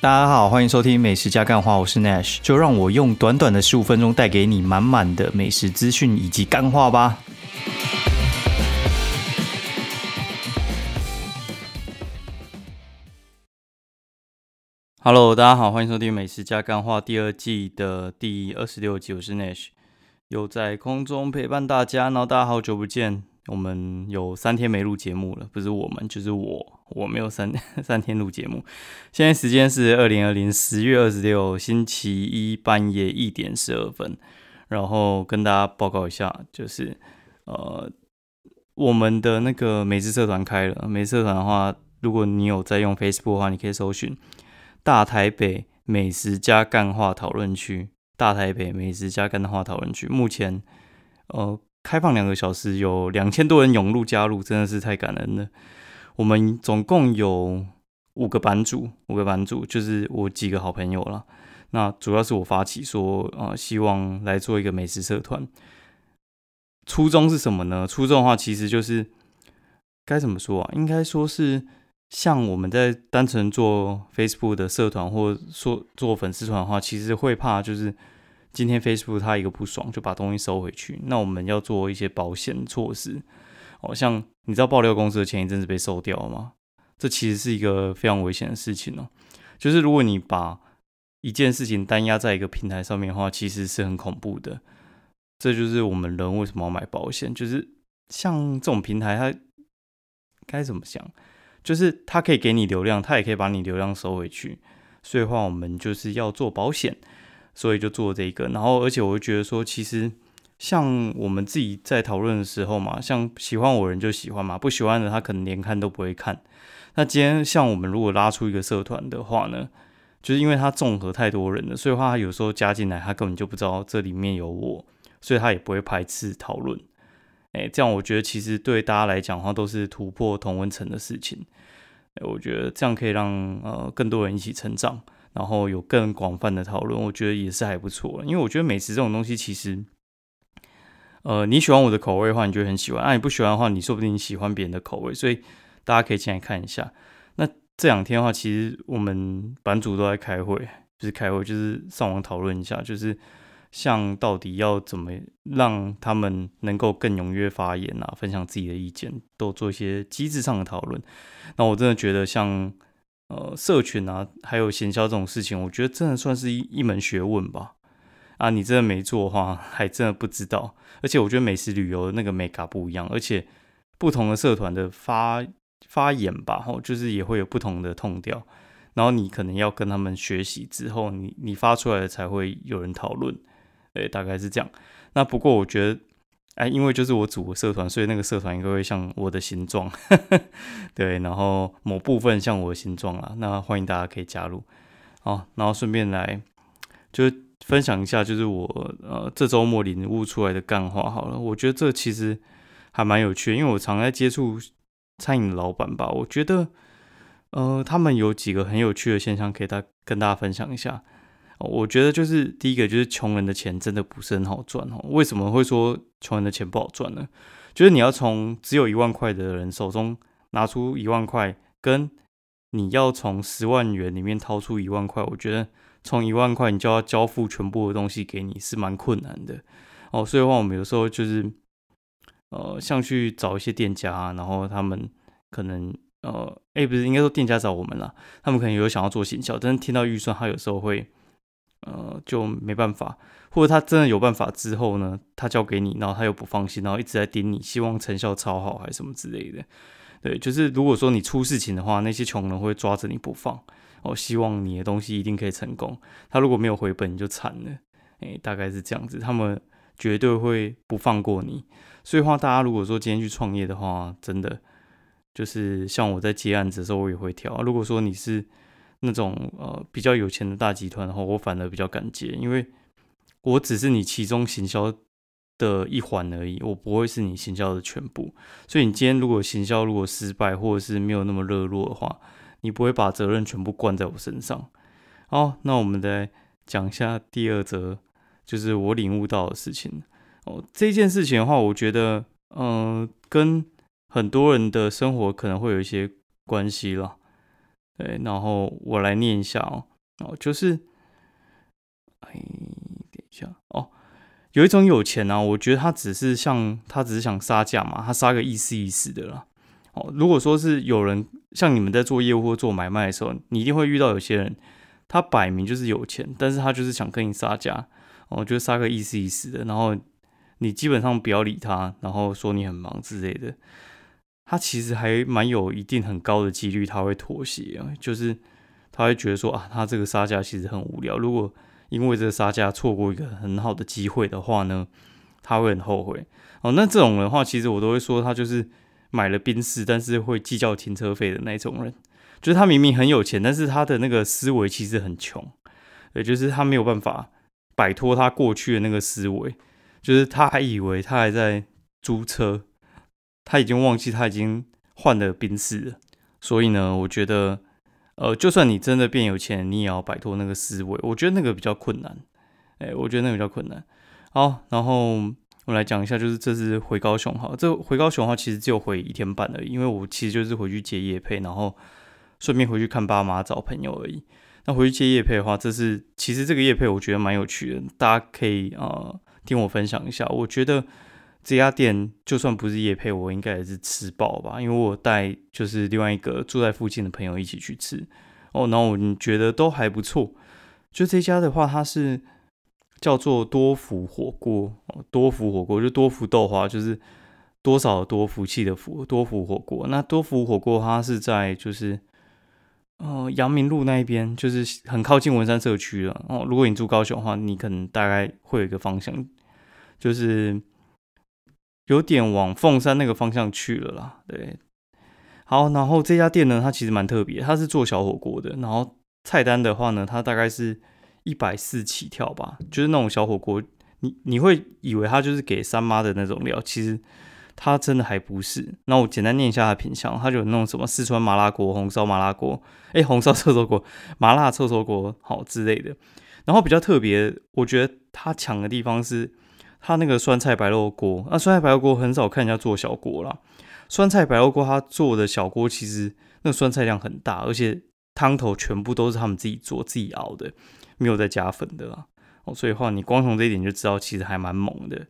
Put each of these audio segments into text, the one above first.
大家好，欢迎收听美食加干话，我是 Nash，就让我用短短的十五分钟带给你满满的美食资讯以及干话吧。Hello，大家好，欢迎收听美食加干话第二季的第二十六集，我是 Nash，又在空中陪伴大家，然后大家好久不见。我们有三天没录节目了，不是我们就是我，我没有三 三天录节目。现在时间是二零二零十月二十六星期一半夜一点十二分，然后跟大家报告一下，就是呃，我们的那个美食社团开了。美食社团的话，如果你有在用 Facebook 的话，你可以搜寻“大台北美食加干话讨论区”，“大台北美食加干话讨论区”。目前呃。开放两个小时，有两千多人涌入加入，真的是太感人了。我们总共有五个版主，五个版主就是我几个好朋友了。那主要是我发起说，呃，希望来做一个美食社团。初衷是什么呢？初衷的话，其实就是该怎么说啊？应该说是像我们在单纯做 Facebook 的社团，或说做粉丝团的话，其实会怕就是。今天 Facebook 它一个不爽就把东西收回去，那我们要做一些保险措施。哦，像你知道爆料公司的前一阵子被收掉吗？这其实是一个非常危险的事情哦。就是如果你把一件事情单压在一个平台上面的话，其实是很恐怖的。这就是我们人为什么要买保险，就是像这种平台，它该怎么讲？就是它可以给你流量，它也可以把你流量收回去。所以话，我们就是要做保险。所以就做这个，然后而且我会觉得说，其实像我们自己在讨论的时候嘛，像喜欢我人就喜欢嘛，不喜欢的他可能连看都不会看。那今天像我们如果拉出一个社团的话呢，就是因为他综合太多人了，所以话他有时候加进来，他根本就不知道这里面有我，所以他也不会排斥讨论。哎，这样我觉得其实对大家来讲的话，都是突破同温层的事情。我觉得这样可以让呃更多人一起成长。然后有更广泛的讨论，我觉得也是还不错。因为我觉得美食这种东西，其实，呃，你喜欢我的口味的话，你就很喜欢；，啊，你不喜欢的话，你说不定你喜欢别人的口味。所以大家可以进来看一下。那这两天的话，其实我们版主都在开会，就是开会，就是上网讨论一下，就是像到底要怎么让他们能够更踊跃发言啊，分享自己的意见，都做一些机制上的讨论。那我真的觉得像。呃，社群啊，还有行销这种事情，我觉得真的算是一一门学问吧。啊，你真的没做的话，还真的不知道。而且我觉得美食旅游那个美嘎不一样，而且不同的社团的发发言吧，吼，就是也会有不同的痛调。然后你可能要跟他们学习之后，你你发出来才会有人讨论。诶，大概是这样。那不过我觉得。哎，因为就是我组的社团，所以那个社团应该会像我的形状，对，然后某部分像我的形状啊，那欢迎大家可以加入，哦，然后顺便来就分享一下，就是我呃这周末领悟出来的干话好了，我觉得这其实还蛮有趣，因为我常在接触餐饮老板吧，我觉得呃他们有几个很有趣的现象，可以大跟大家分享一下。我觉得就是第一个，就是穷人的钱真的不是很好赚哦。为什么会说穷人的钱不好赚呢？就是你要从只有一万块的人手中拿出一万块，跟你要从十万元里面掏出一万块，我觉得从一万块你就要交付全部的东西给你是蛮困难的哦。所以的话，我们有时候就是呃，像去找一些店家，然后他们可能呃，哎，不是应该说店家找我们了，他们可能有想要做行销，但是听到预算，他有时候会。呃，就没办法，或者他真的有办法之后呢，他交给你，然后他又不放心，然后一直在盯你，希望成效超好还是什么之类的。对，就是如果说你出事情的话，那些穷人会抓着你不放，哦，希望你的东西一定可以成功。他如果没有回本，你就惨了。哎，大概是这样子，他们绝对会不放过你。所以话，大家如果说今天去创业的话，真的就是像我在接案子的时候，我也会挑。如果说你是。那种呃比较有钱的大集团的话，我反而比较敢接，因为我只是你其中行销的一环而已，我不会是你行销的全部。所以你今天如果行销如果失败，或者是没有那么热络的话，你不会把责任全部灌在我身上。好，那我们再讲一下第二则，就是我领悟到的事情。哦，这件事情的话，我觉得嗯，跟很多人的生活可能会有一些关系了。对，然后我来念一下哦。哦，就是，哎，等一下哦，有一种有钱啊，我觉得他只是像他只是想杀价嘛，他杀个意思意思的啦。哦，如果说是有人像你们在做业务或做买卖的时候，你一定会遇到有些人，他摆明就是有钱，但是他就是想跟你杀价，哦，就杀个意思意思的，然后你基本上不要理他，然后说你很忙之类的。他其实还蛮有一定很高的几率他会妥协啊，就是他会觉得说啊，他这个杀价其实很无聊。如果因为这个杀价错过一个很好的机会的话呢，他会很后悔哦。那这种人的话，其实我都会说他就是买了宾士，但是会计较停车费的那种人。就是他明明很有钱，但是他的那个思维其实很穷，也就是他没有办法摆脱他过去的那个思维，就是他还以为他还在租车。他已经忘记他已经换了宾士了，所以呢，我觉得，呃，就算你真的变有钱，你也要摆脱那个思维。我觉得那个比较困难，哎，我觉得那个比较困难。好，然后我来讲一下，就是这次回高雄哈，这回高雄的话，其实只有回一天半而已，因为我其实就是回去接叶配，然后顺便回去看爸妈、找朋友而已。那回去接叶配的话，这是其实这个叶配我觉得蛮有趣的，大家可以呃听我分享一下，我觉得。这家店就算不是夜配，我应该也是吃饱吧，因为我带就是另外一个住在附近的朋友一起去吃哦，然后我觉得都还不错。就这家的话，它是叫做多福火锅哦，多福火锅就多福豆花，就是多少多福气的福，多福火锅。那多福火锅它是在就是呃阳明路那一边，就是很靠近文山社区了哦。如果你住高雄的话，你可能大概会有一个方向，就是。有点往凤山那个方向去了啦，对。好，然后这家店呢，它其实蛮特别，它是做小火锅的。然后菜单的话呢，它大概是一百四起跳吧，就是那种小火锅，你你会以为它就是给三妈的那种料，其实它真的还不是。那我简单念一下它的品相，它就有那种什么四川麻辣锅、红烧麻辣锅，哎，红烧臭臭锅、麻辣臭臭锅，好之类的。然后比较特别，我觉得它强的地方是。他那个酸菜白肉锅，那酸菜白肉锅很少看人家做小锅啦。酸菜白肉锅他做的小锅，其实那个酸菜量很大，而且汤头全部都是他们自己做、自己熬的，没有再加粉的啦。哦，所以话你光从这一点就知道，其实还蛮猛的。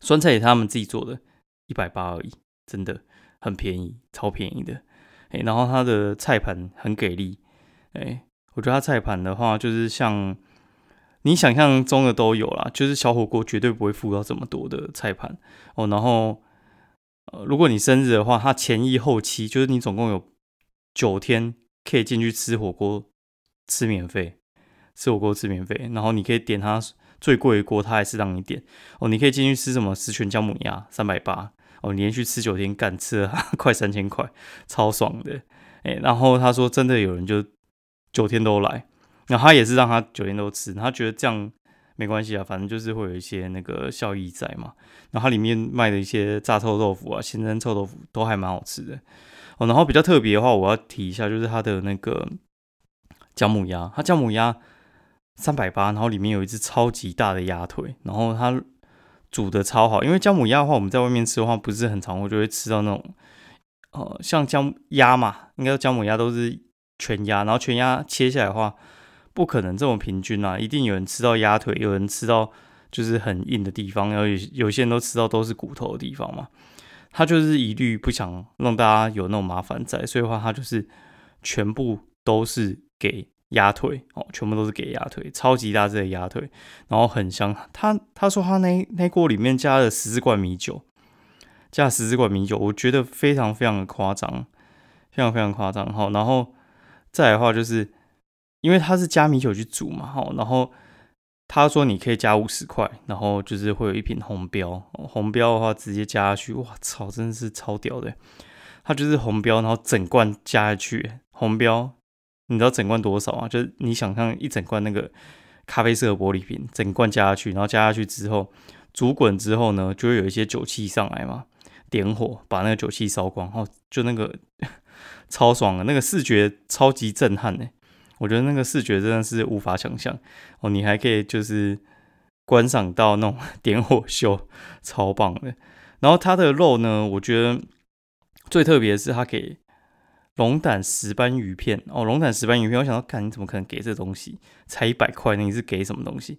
酸菜也是他们自己做的，一百八而已，真的很便宜，超便宜的。哎，然后他的菜盘很给力，哎，我觉得他菜盘的话，就是像。你想象中的都有啦，就是小火锅绝对不会付到这么多的菜盘哦。然后，呃，如果你生日的话，它前一后期就是你总共有九天可以进去吃火锅，吃免费，吃火锅吃免费。然后你可以点它最贵的锅，它还是让你点哦。你可以进去吃什么十全姜母鸭，三百八哦，连续吃九天，干吃了快三千块，超爽的。哎，然后他说真的有人就九天都来。那他也是让他九天都吃，他觉得这样没关系啊，反正就是会有一些那个效益在嘛。然后它里面卖的一些炸臭豆腐啊、鲜蒸臭豆腐都还蛮好吃的哦。然后比较特别的话，我要提一下，就是它的那个姜母鸭，它姜母鸭三百八，然后里面有一只超级大的鸭腿，然后它煮的超好。因为姜母鸭的话，我们在外面吃的话不是很常，我就会吃到那种呃像姜鸭嘛，应该姜母鸭都是全鸭，然后全鸭切下来的话。不可能这么平均啊！一定有人吃到鸭腿，有人吃到就是很硬的地方，然后有有些人都吃到都是骨头的地方嘛。他就是一律不想让大家有那种麻烦在，所以话他就是全部都是给鸭腿哦，全部都是给鸭腿，超级大只的鸭腿，然后很香。他他说他那那锅里面加了十四罐米酒，加十四罐米酒，我觉得非常非常的夸张，非常非常夸张哈。然后再的话就是。因为它是加米酒去煮嘛，哈，然后他说你可以加五十块，然后就是会有一瓶红标，红标的话直接加下去，哇操，真的是超屌的，它就是红标，然后整罐加下去，红标，你知道整罐多少啊？就是你想象一整罐那个咖啡色的玻璃瓶，整罐加下去，然后加下去之后煮滚之后呢，就会有一些酒气上来嘛，点火把那个酒气烧光，然后就那个 超爽的，那个视觉超级震撼呢。我觉得那个视觉真的是无法想象哦，你还可以就是观赏到那种 点火秀，超棒的。然后它的肉呢，我觉得最特别的是它给龙胆石斑鱼片哦，龙胆石斑鱼片，我想到，看你怎么可能给这东西？才一百块，你是给什么东西？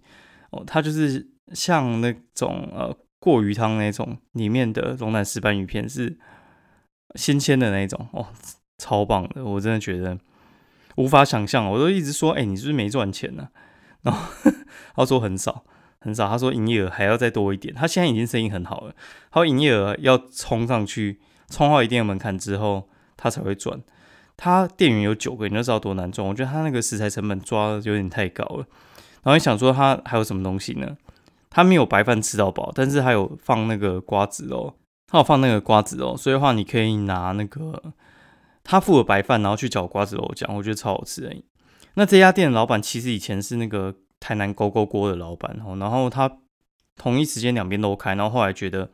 哦，它就是像那种呃过鱼汤那种里面的龙胆石斑鱼片是新鲜的那种哦，超棒的，我真的觉得无法想象。我都一直说，哎，你是不是没赚钱呢？然后 他说很少很少，他说营业额还要再多一点。他现在已经生意很好了，他营业额要冲上去，冲到一定的门槛之后。他才会赚。他店员有九个，你就知道多难赚。我觉得他那个食材成本抓的有点太高了。然后你想说他还有什么东西呢？他没有白饭吃到饱，但是还有放那个瓜子哦，他有放那个瓜子哦。所以的话，你可以拿那个他付了白饭，然后去搅瓜子肉酱，我觉得超好吃诶。那这家店的老板其实以前是那个台南勾勾锅的老板哦，然后他同一时间两边都开，然后后来觉得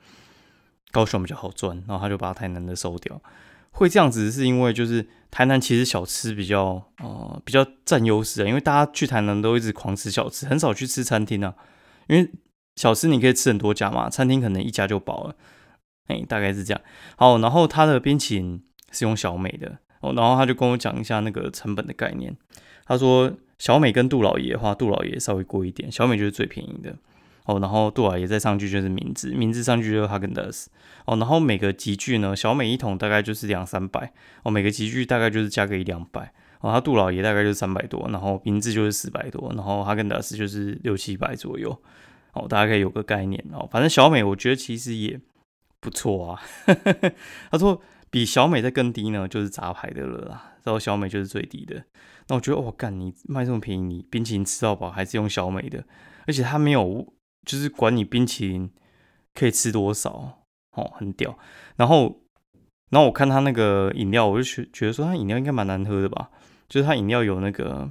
高雄比较好赚，然后他就把台南的收掉。会这样子是因为就是台南其实小吃比较呃比较占优势啊，因为大家去台南都一直狂吃小吃，很少去吃餐厅啊。因为小吃你可以吃很多家嘛，餐厅可能一家就饱了。哎，大概是这样。好，然后它的冰淇淋是用小美的哦，然后他就跟我讲一下那个成本的概念。他说小美跟杜老爷的话，杜老爷稍微贵一点，小美就是最便宜的。哦，然后杜老爷再上去就是名字，名字上去就是哈根达斯。哦，然后每个集聚呢，小美一桶大概就是两三百。哦，每个集聚大概就是加个一两百。哦，他杜老爷大概就是三百多，然后名字就是四百多，然后哈根达斯就是六七百左右。哦，大家可以有个概念哦。反正小美我觉得其实也不错啊。他说比小美再更低呢，就是杂牌的了啦。然后小美就是最低的。那我觉得，我干，你卖这么便宜，你冰淇淋吃到饱还是用小美的，而且它没有。就是管你冰淇淋可以吃多少，哦，很屌。然后，然后我看他那个饮料，我就觉觉得说他饮料应该蛮难喝的吧。就是他饮料有那个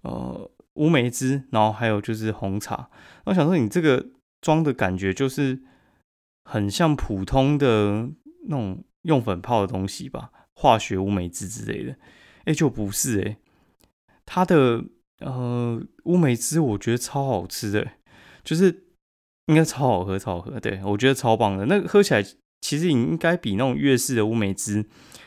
呃乌梅汁，然后还有就是红茶。我想说你这个装的感觉就是很像普通的那种用粉泡的东西吧，化学乌梅汁之类的。哎，就不是哎，它的呃乌梅汁我觉得超好吃的，就是。应该超好喝，超好喝，对我觉得超棒的。那个喝起来其实应该比那种粤式的乌梅汁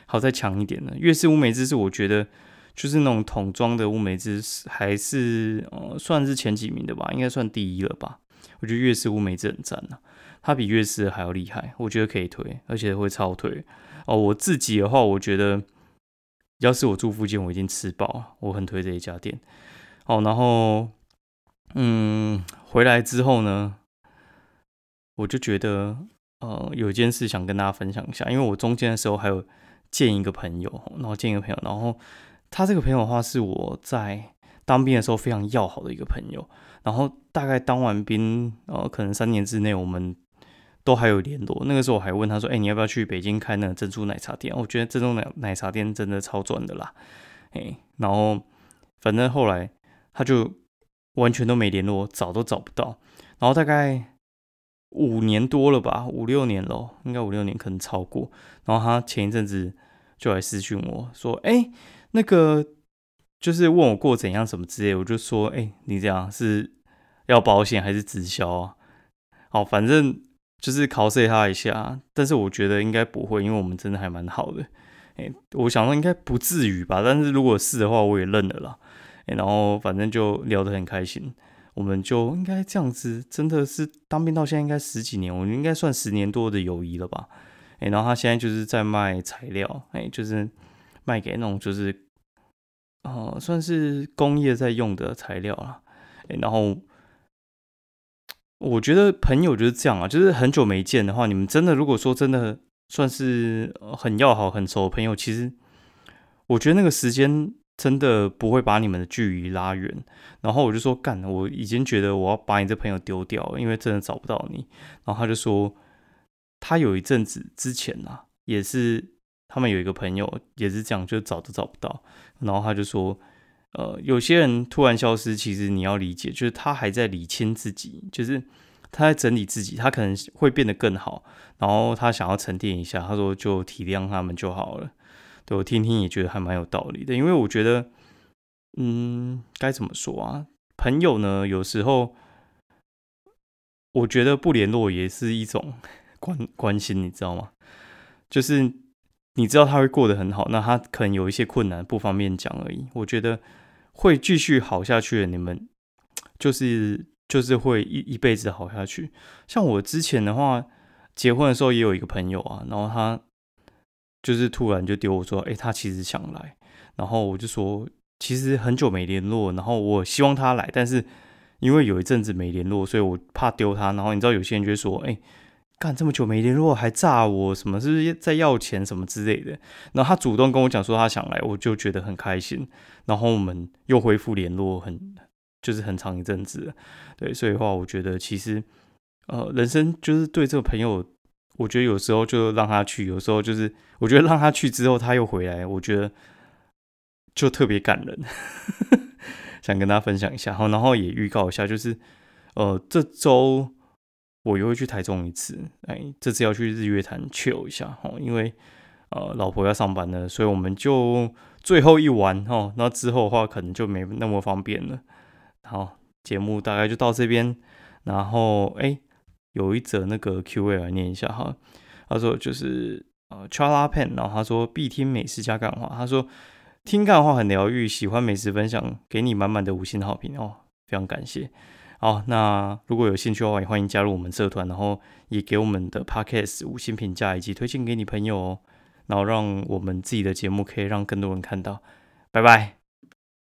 好再强一点的。粤式乌梅汁是我觉得就是那种桶装的乌梅汁，还是呃算是前几名的吧，应该算第一了吧。我觉得粤式乌梅汁很赞啊，它比粤式还要厉害，我觉得可以推，而且会超推哦。我自己的话，我觉得要是我住附近，我已经吃饱了，我很推这一家店。哦，然后嗯，回来之后呢？我就觉得，呃，有一件事想跟大家分享一下，因为我中间的时候还有见一个朋友，然后见一个朋友，然后他这个朋友的话是我在当兵的时候非常要好的一个朋友，然后大概当完兵，呃，可能三年之内我们都还有联络。那个时候我还问他说：“哎，你要不要去北京开那个珍珠奶茶店？”我觉得珍珠奶奶茶店真的超赚的啦，哎，然后反正后来他就完全都没联络，找都找不到，然后大概。五年多了吧，五六年了，应该五六年，可能超过。然后他前一阵子就来私讯我说：“哎，那个就是问我过怎样什么之类。”我就说：“哎，你这样是要保险还是直销啊？”好，反正就是考试他一下，但是我觉得应该不会，因为我们真的还蛮好的。哎，我想说应该不至于吧，但是如果是的话，我也认了啦。哎，然后反正就聊得很开心。我们就应该这样子，真的是当兵到现在应该十几年，我们应该算十年多的友谊了吧？哎，然后他现在就是在卖材料，哎，就是卖给那种就是，哦，算是工业在用的材料了。哎，然后我觉得朋友就是这样啊，就是很久没见的话，你们真的如果说真的算是很要好、很熟的朋友，其实我觉得那个时间。真的不会把你们的距离拉远，然后我就说干，我已经觉得我要把你这朋友丢掉了，因为真的找不到你。然后他就说，他有一阵子之前啊，也是他们有一个朋友也是这样，就找都找不到。然后他就说，呃，有些人突然消失，其实你要理解，就是他还在理清自己，就是他在整理自己，他可能会变得更好。然后他想要沉淀一下，他说就体谅他们就好了。对我听听也觉得还蛮有道理的，因为我觉得，嗯，该怎么说啊？朋友呢，有时候我觉得不联络也是一种 关关心，你知道吗？就是你知道他会过得很好，那他可能有一些困难不方便讲而已。我觉得会继续好下去的，你们就是就是会一一辈子好下去。像我之前的话，结婚的时候也有一个朋友啊，然后他就是突然就丢我说，哎，他其实想来，然后我就说，其实很久没联络，然后我希望他来，但是。因为有一阵子没联络，所以我怕丢他。然后你知道有些人就说：“哎，干这么久没联络还炸我，什么是不是在要钱什么之类的？”然后他主动跟我讲说他想来，我就觉得很开心。然后我们又恢复联络，很就是很长一阵子。对，所以的话，我觉得其实呃，人生就是对这个朋友，我觉得有时候就让他去，有时候就是我觉得让他去之后他又回来，我觉得就特别感人。想跟大家分享一下，然后也预告一下，就是，呃，这周我又会去台中一次，哎，这次要去日月潭 chill 一下，哦，因为呃老婆要上班了，所以我们就最后一晚，哦，那之后的话可能就没那么方便了。好，节目大概就到这边，然后哎，有一则那个 Q&A 来念一下哈，他说就是呃 Chala Pen，然后他说必听美食加干话，他说。听干话很疗愈，喜欢美食分享，给你满满的五星好评哦，非常感谢。好，那如果有兴趣的话，也欢迎加入我们社团，然后也给我们的 podcast 五星评价，以及推荐给你朋友哦，然后让我们自己的节目可以让更多人看到。拜拜。